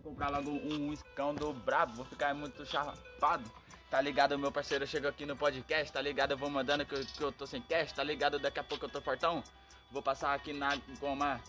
vou comprar logo um escão do brabo, vou ficar muito chapado. Tá ligado, meu parceiro chega aqui no podcast, tá ligado? Eu vou mandando que eu, que eu tô sem cash, tá ligado? Daqui a pouco eu tô fortão. Vou passar aqui na goma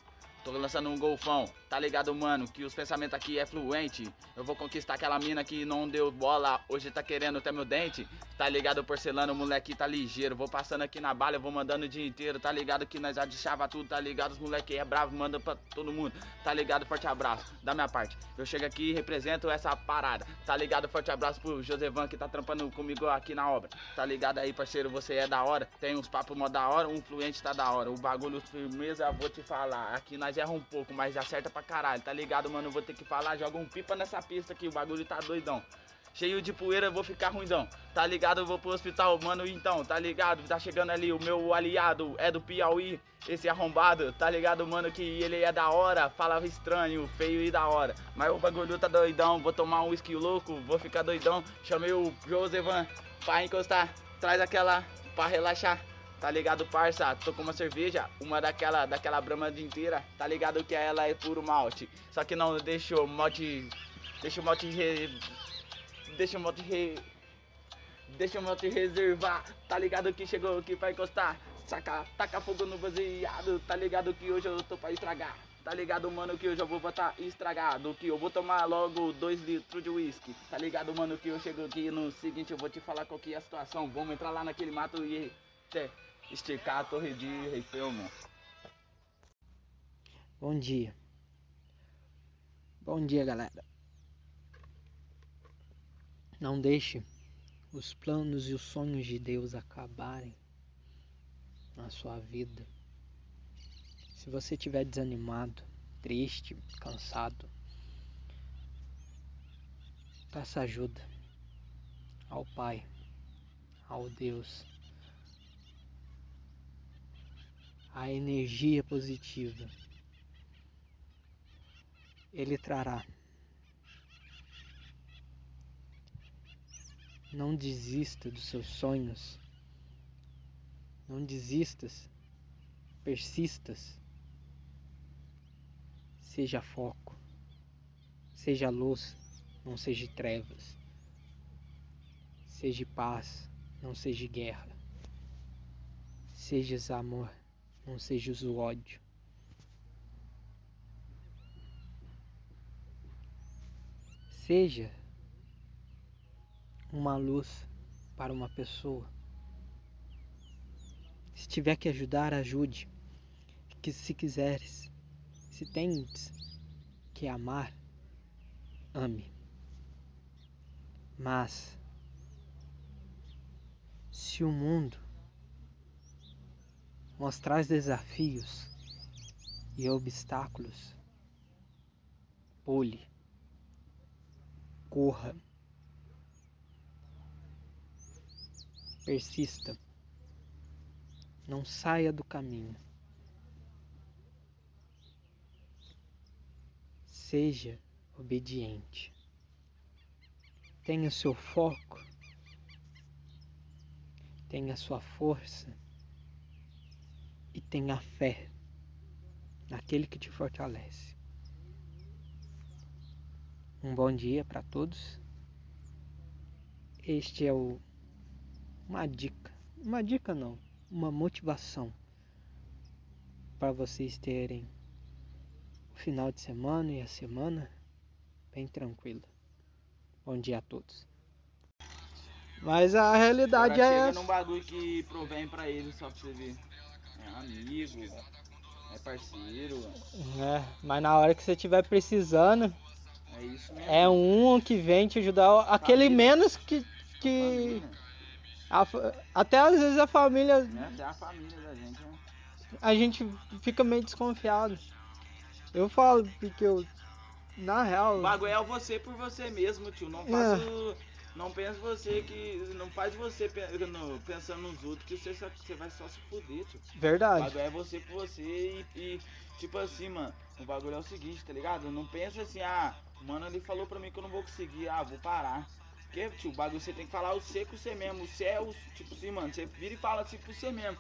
Tô lançando um golfão, tá ligado, mano? Que os pensamentos aqui é fluente. Eu vou conquistar aquela mina que não deu bola, hoje tá querendo até meu dente. Tá ligado, porcelano, moleque tá ligeiro. Vou passando aqui na bala, eu vou mandando o dia inteiro. Tá ligado que nós deixava tudo, tá ligado? Os moleque é bravo, manda pra todo mundo. Tá ligado, forte abraço da minha parte. Eu chego aqui e represento essa parada. Tá ligado, forte abraço pro Josevan que tá trampando comigo aqui na obra. Tá ligado aí, parceiro, você é da hora. Tem uns papos mó da hora, um fluente tá da hora. O bagulho firmeza, vou te falar. Aqui nós erra um pouco, mas acerta pra caralho, tá ligado, mano? Vou ter que falar, joga um pipa nessa pista aqui, o bagulho tá doidão. Cheio de poeira, vou ficar ruindão. Tá ligado? Eu vou pro hospital, mano. Então, tá ligado? Tá chegando ali o meu aliado, é do Piauí, esse arrombado. Tá ligado, mano? Que ele é da hora, falava estranho, feio e da hora. Mas o bagulho tá doidão. Vou tomar um whisky louco, vou ficar doidão. Chamei o Josevan pra encostar, traz aquela pra relaxar. Tá ligado, parça? Tô com uma cerveja, uma daquela, daquela brama de inteira. Tá ligado que ela é puro malte. Só que não deixa o malte. Deixa o malte re, Deixa o malte re, Deixa o malte reservar. Tá ligado que chegou aqui pra encostar. Saca, taca fogo no baseado. Tá ligado que hoje eu tô pra estragar. Tá ligado, mano, que eu vou botar estragado. Que eu vou tomar logo 2 litros de uísque. Tá ligado, mano, que eu chego aqui no seguinte, eu vou te falar qual que é a situação. Vamos entrar lá naquele mato e esticar a torre de Eiffel, mano. Bom dia. Bom dia, galera. Não deixe os planos e os sonhos de Deus acabarem na sua vida. Se você estiver desanimado, triste, cansado, peça ajuda ao Pai, ao Deus a energia positiva. Ele trará. Não desista dos seus sonhos. Não desistas. Persistas. Seja foco. Seja luz, não seja trevas. Seja paz, não seja guerra. Sejas amor não seja o ódio. Seja uma luz para uma pessoa. Se tiver que ajudar, ajude. Que se quiseres, se tens que amar, ame. Mas se o mundo mostrar desafios e obstáculos, pule, corra, persista, não saia do caminho. Seja obediente. Tenha seu foco, tenha sua força e tenha fé naquele que te fortalece. Um bom dia para todos. Este é o uma dica, uma dica não, uma motivação para vocês terem o final de semana e a semana bem tranquila. Bom dia a todos. Mas a realidade é chega essa. num bagulho que provém pra ele só pra você ver. É amigo, é parceiro, É, mas na hora que você estiver precisando, é isso mesmo. é um que vem te ajudar. Aquele Família. menos que. que a até às vezes a família. né? Até a família da gente, né? A gente fica meio desconfiado. Eu falo porque eu. Na real. O bagulho é você por você mesmo, tio. Não É. o- Não pense você que. Não faz você pensando nos outros que você, só- você vai só se fuder, tio. O Verdade. bagulho é você por você e, e, tipo assim, mano, o bagulho é o seguinte, tá ligado? Não pensa assim, ah, o mano ele falou pra mim que eu não vou conseguir, ah, vou parar. Porque, tio, o bagulho você tem que falar o C com você mesmo. Você é o, tipo assim, mano, você vira e fala assim pro você mesmo.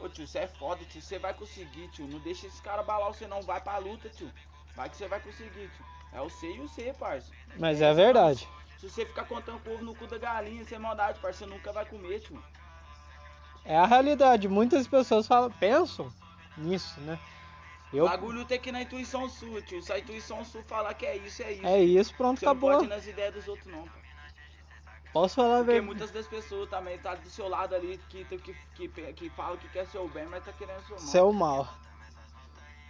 Ô tio, você é foda, tio, você vai conseguir, tio. Não deixa esse cara abalar você não, vai pra luta, tio. Vai que você vai conseguir, tio. É o C e o C, parça. Mas é verdade. Se você ficar contando o ovo no cu da galinha, sem maldade, parça, você nunca vai comer, tio. É a realidade. Muitas pessoas falam, pensam nisso, né? Eu, O bagulho tem que ir na intuição sua, tio. Se a intuição sua falar que é isso, é isso. é isso, pronto, Você não acabou. pode ir nas ideias dos outros, não, pô. Posso falar a Porque muitas das pessoas também tá do seu lado ali que, que, que, que falam que quer seu bem, mas tá querendo seu mal. Seu mal.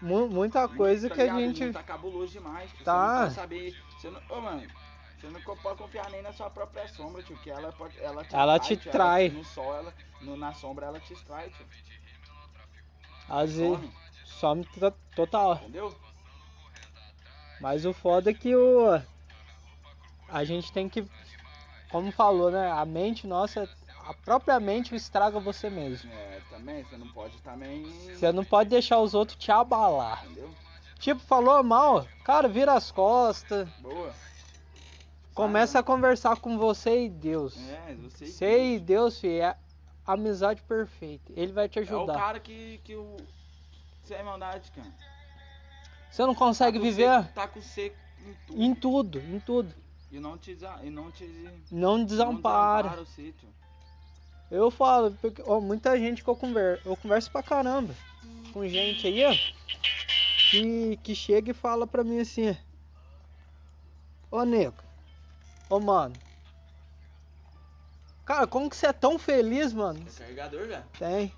Mu- muita coisa Tá que a ligado? gente. Não Tá cabuloso demais. Tá. Você não pode saber. Você não, ô, mano, você não pode confiar nem na sua própria sombra, tio. Que ela, pode, ela te Ela trai, te tio, trai. no sol, ela, no- na sombra, ela te extrai, tio. Às vezes. Some, Some to- total. entendeu? Mas o foda é que o. A gente tem que. Como falou, né? A mente nossa. A própria mente estraga você mesmo. É, também, você não pode também. Você não pode deixar os outros te abalar. Entendeu? Tipo, falou mal, cara, vira as costas. Boa. Começa a conversar com você e Deus. É, você. Você e Deus, filho, é amizade perfeita. Ele vai te É o ajudar. cara que, que o. Você é maldade, cara. Você não consegue Tá viver C- tá com C em tudo. em tudo, em tudo. E não te. E não te. Não não desampara. desampara o sítio. Eu falo, porque ó, muita gente que eu converso, eu converso pra caramba com gente aí, ó, que, que chega e fala pra mim assim, ô nego, ô mano, cara, como que você é tão feliz, mano? É carregador, velho? Tem.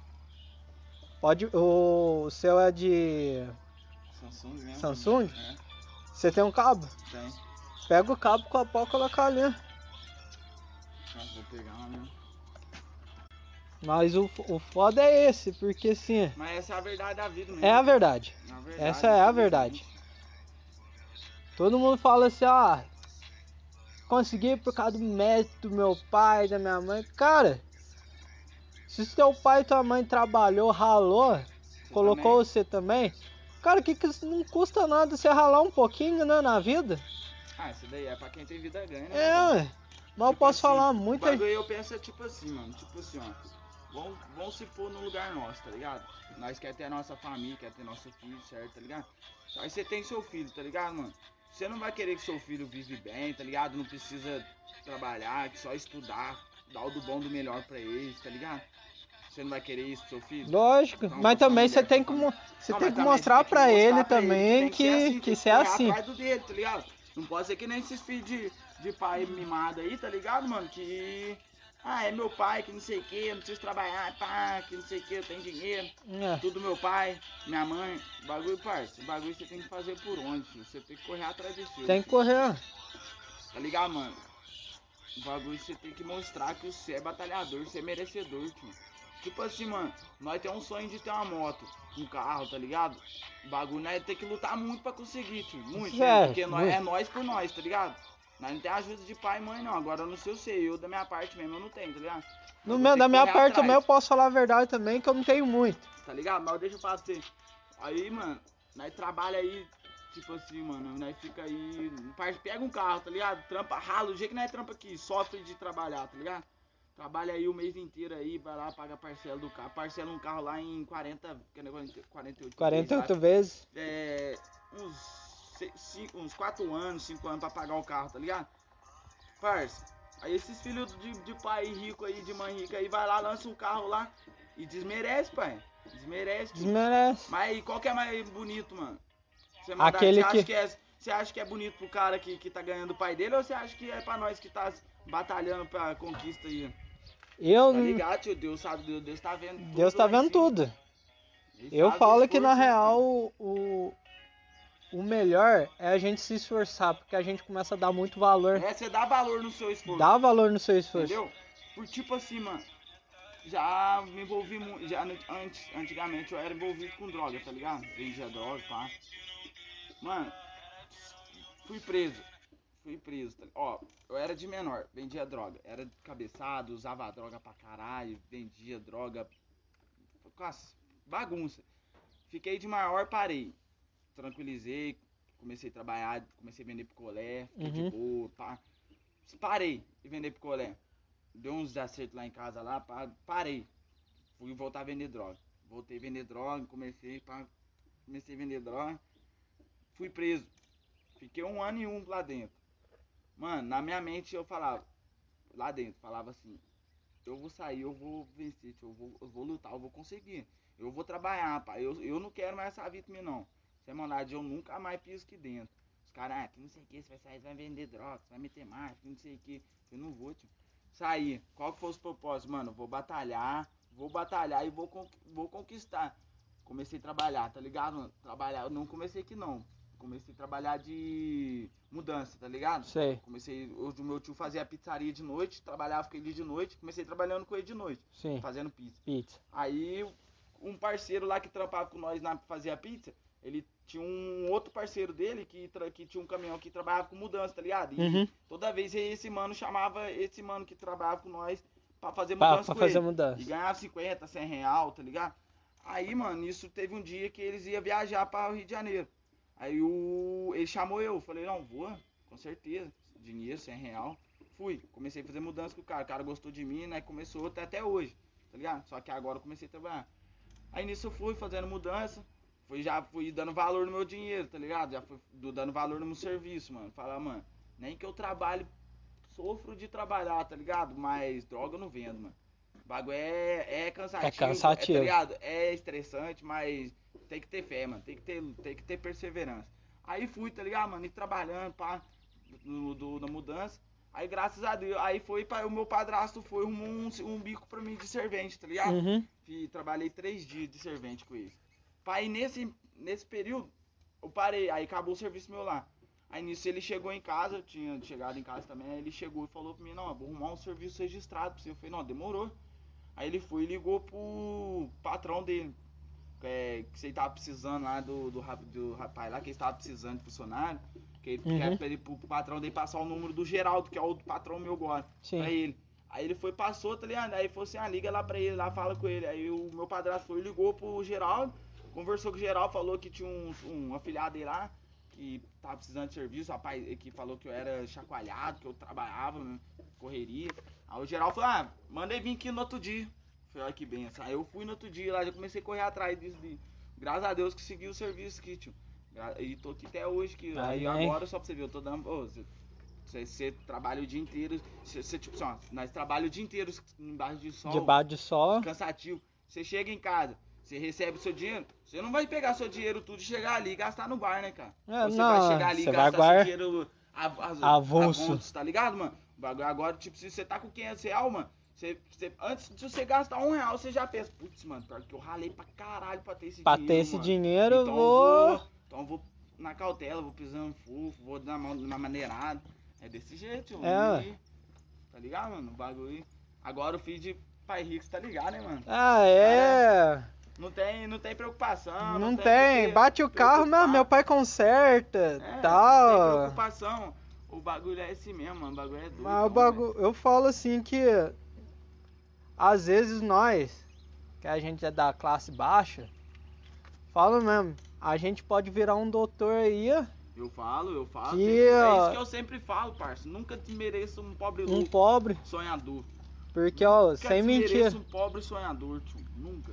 Pode, o seu é de Samsung mesmo. Samsung? É, Você tem um cabo? tem. Pega o cabo com a pau e coloca ali. Nossa, vou pegar uma mesmo. Mas o, o foda é esse, porque assim, Mas essa é a verdade da vida mesmo. é a verdade. Verdade, Essa é a verdade. Todo mundo fala assim, ah, consegui por causa do mérito do meu pai, da minha mãe. Cara, se seu pai e tua mãe trabalhou, ralou, colocou também. você também, cara, que, que não custa nada você ralar um pouquinho, né, na vida? Ah, isso daí é pra quem tem vida ganha, né? É, ué. mas eu Tipo posso assim, falar O muita bagulho eu penso é tipo assim, mano. Tipo assim, ó. Vamos, vamos se pôr no lugar nosso, tá ligado? Nós quer ter a nossa família, quer ter nosso filho, certo, tá ligado? Aí você tem seu filho, tá ligado, mano? Você não vai querer que seu filho vive bem, tá ligado? Não precisa trabalhar, que só estudar, dar o do bom do melhor pra eles, tá ligado? Você não vai querer isso pro seu filho? Lógico, Então, mas também você tem que, você tem que mostrar que ele também que que, tem que, que você é correr assim. do dele, tá? Não pode ser que nem esses filhos de, de pai mimado aí, tá ligado, mano? Que. Ah, é meu pai, que não sei o que, não preciso trabalhar, pá, que não sei o que, eu tenho dinheiro, É. tudo meu pai, minha mãe. Bagulho, parça, bagulho você tem que fazer por onde, filho? Você tem que correr atrás do seu. Tem que correr. Tá ligado, mano? O bagulho você tem que mostrar que você é batalhador, você é merecedor, tio. Tipo assim, mano, nós temos um sonho de ter uma moto, um carro, tá ligado? O bagulho nós tem que lutar muito pra conseguir, tio. Muito, É, né? Porque nós, muito. é nós por nós, tá ligado? Nós não tem ajuda de pai e mãe, não. Agora eu não sei eu sei, eu da minha parte mesmo eu não tenho, tá ligado? No meu, da minha parte também eu posso falar a verdade também, que eu não tenho muito. Tá ligado? Mas deixa eu falar pra você. Aí, mano, nós trabalha aí, tipo assim, mano, nós fica aí. Pega um carro, tá ligado? Trampa, rala, o jeito que nós trampa aqui, sofre de trabalhar, tá ligado? Trabalha aí o mês inteiro aí, vai lá, paga a parcela do carro. Parcela um carro lá em 40, que negócio, 48 48 vezes, vezes. acho. É, uns, cinco, uns 4 anos, 5 anos pra pagar o carro, tá ligado? Parça, aí esses filhos de, de pai rico aí, de mãe rica aí, vai lá, lança um carro lá e desmerece, pai. Desmerece. tio. Desmerece. Mas aí, qual que é mais bonito, mano? Você, mandar- Aquele você que- acha que é, você acha que é bonito pro cara que, que tá ganhando o pai dele ou você acha que é pra nós que tá batalhando pra conquista aí? Eu, Tá ligado, tio? Deus sabe, Deus, Deus tá vendo tudo. Deus tá vendo tudo. Eu falo que na real o, o melhor é a gente se esforçar, porque a gente começa a dar muito valor. É, você dá valor no seu esforço. Dá valor no seu esforço. Entendeu? Por tipo assim, mano. Já me envolvi muito. Já antes, antigamente eu era envolvido com droga, tá ligado? Vendia droga, pá. Mano, fui preso. Fui preso. Tá? Ó, eu era de menor, vendia droga. Era cabeçado, usava droga pra caralho, vendia droga. Nossa, bagunça. Fiquei de maior, parei. Tranquilizei, comecei a trabalhar, comecei a vender picolé, fiquei de Uhum. boa, pá. Parei de vender picolé. Deu uns desacertos lá em casa lá, pá, parei. Fui voltar a vender droga. Voltei a vender droga, comecei, pá, comecei a vender droga. Fui preso. Fiquei um ano e um lá dentro. Mano, na minha mente eu falava, lá dentro, falava assim, eu vou sair, eu vou vencer, eu vou, eu vou lutar, eu vou conseguir. Eu vou trabalhar, pai. Eu, eu não quero mais essa vida não. Sem maldade, eu nunca mais piso aqui dentro. Os caras, ah, que não sei o que, você vai sair, você vai vender drogas, você vai meter mais, que não sei o que. Eu não vou, tio. Sair. Qual que foi os propósitos? Mano, vou batalhar, vou batalhar e vou, vou conquistar. Comecei a trabalhar, tá ligado? Trabalhar, eu não comecei aqui não. Comecei a trabalhar de mudança, tá ligado? Sei. Comecei, hoje o meu tio fazia pizzaria de noite, trabalhava com ele de noite, comecei trabalhando com ele de noite. Sim. Fazendo pizza. Pizza. Aí um parceiro lá que trampava com nós na fazia pizza, ele tinha um outro parceiro dele que, que tinha um caminhão que trabalhava com mudança, tá ligado? E uhum. toda vez esse mano chamava esse mano que trabalhava com nós pra fazer mudança pra, pra fazer ele. mudança. E ganhava 50, 100 real, tá ligado? Aí, mano, isso teve um dia que eles iam viajar para o Rio de Janeiro. Aí o, ele chamou eu, falei, não, vou, com certeza, dinheiro, 100 real. Fui, comecei a fazer mudança com o cara, o cara gostou de mim, né, começou até, até hoje, tá ligado? Só que agora eu comecei a trabalhar. Aí nisso eu fui fazendo mudança, fui já fui dando valor no meu dinheiro, tá ligado? Já fui dando valor no meu serviço, mano. Falar, mano, nem que eu trabalhe, sofro de trabalhar, tá ligado? Mas droga eu não vendo, mano. O bagulho é, é cansativo. É cansativo. É, tá ligado? É estressante, mas tem que ter fé, mano. Tem que ter, tem que ter perseverança. Aí fui, tá ligado, mano? E trabalhando, pá, no, do, na mudança. Aí, graças a Deus, aí foi, pra, o meu padrasto foi um, um, bico pra mim de servente, tá ligado? Uhum. E trabalhei três dias de servente com ele. Aí, nesse, nesse período, eu parei, aí acabou o serviço meu lá. Aí, nisso, ele chegou em casa, eu tinha chegado em casa também, aí ele chegou e falou pra mim, não, vou arrumar um serviço registrado pra você. Eu falei, não, demorou. Aí ele foi e ligou pro patrão dele, é, que você tava precisando lá do, do, do rapaz lá, que ele estava precisando de funcionário, que ele uhum. quer ele, pro patrão dele passar o número do Geraldo, que é o patrão meu agora, Sim. pra ele. Aí ele foi, passou, tá ligado? Aí falou assim, ah, liga lá pra ele, lá fala com ele. Aí o meu padrasto foi, ligou pro Geraldo, conversou com o Geraldo, falou que tinha um, um afilhado dele lá, que tava precisando de serviço, rapaz, que falou que eu era chacoalhado, que eu trabalhava, né, correria. Aí o Geraldo falou, ah, mandei vir aqui no outro dia. Falei, olha que benção. Aí eu fui no outro dia lá, já comecei a correr atrás disso. De, graças a Deus que segui o serviço aqui, tio. E tô aqui até hoje, que aí agora só pra você ver, eu tô dando. Oh, você, você, trabalha o dia inteiro. Você, você tipo assim, ó, nós trabalhamos o dia inteiro embaixo de sol. Debaixo de sol. Cansativo. Você chega em casa, você recebe o seu dinheiro, você não vai pegar seu dinheiro tudo e chegar ali e gastar no bar, né, cara? É, você não, vai chegar ali e gastar guardar... seu dinheiro avulso. avulso, tá ligado, mano? O bagulho agora, tipo, se você tá com 500 reais, mano, você, você, antes de você gastar um real, você já pensa, putz, mano, pior que eu ralei pra caralho pra ter esse pra dinheiro. Pra ter esse mano. dinheiro, então vou... vou. Então eu vou na cautela, vou pisando fofo, vou na, na maneirada. É desse jeito, mano. É. tá ligado, mano? O bagulho. Agora o filho de pai rico, tá ligado, né, mano? Ah, é. Não tem, não tem preocupação. Não, não tem. tem Bate o carro, mas meu pai conserta. É, tal. Não tem preocupação. O bagulho é esse mesmo, mano. O bagulho é doido. Mas o bagulho. Eu falo assim que às vezes nós, que a gente é da classe baixa, falo mesmo, a gente pode virar um doutor aí. Eu falo, eu falo. Que, é isso que eu sempre falo, parça. Nunca te mereço um pobre um louco, pobre sonhador. Porque, ó, Nunca sem te mentira. mereço um pobre sonhador, tio. Nunca.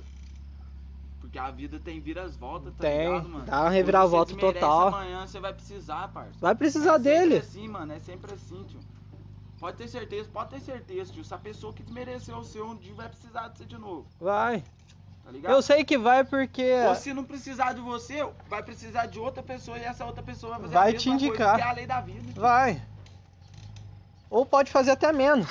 Porque a vida tem viras voltas, tá tem, ligado, mano? dá uma reviravolta total. amanhã você vai precisar, parça. Vai precisar é dele. É sempre assim, mano. É sempre assim, tio. Pode ter certeza, pode ter certeza, tio. Se a pessoa que desmereceu o seu um dia vai precisar de você de novo. Vai. Tá ligado? Eu sei que vai porque. Ou se não precisar de você, vai precisar de outra pessoa e essa outra pessoa vai fazer Vai a mesma te indicar. coisa, que é a lei da vida. Vai. Ou pode fazer até menos.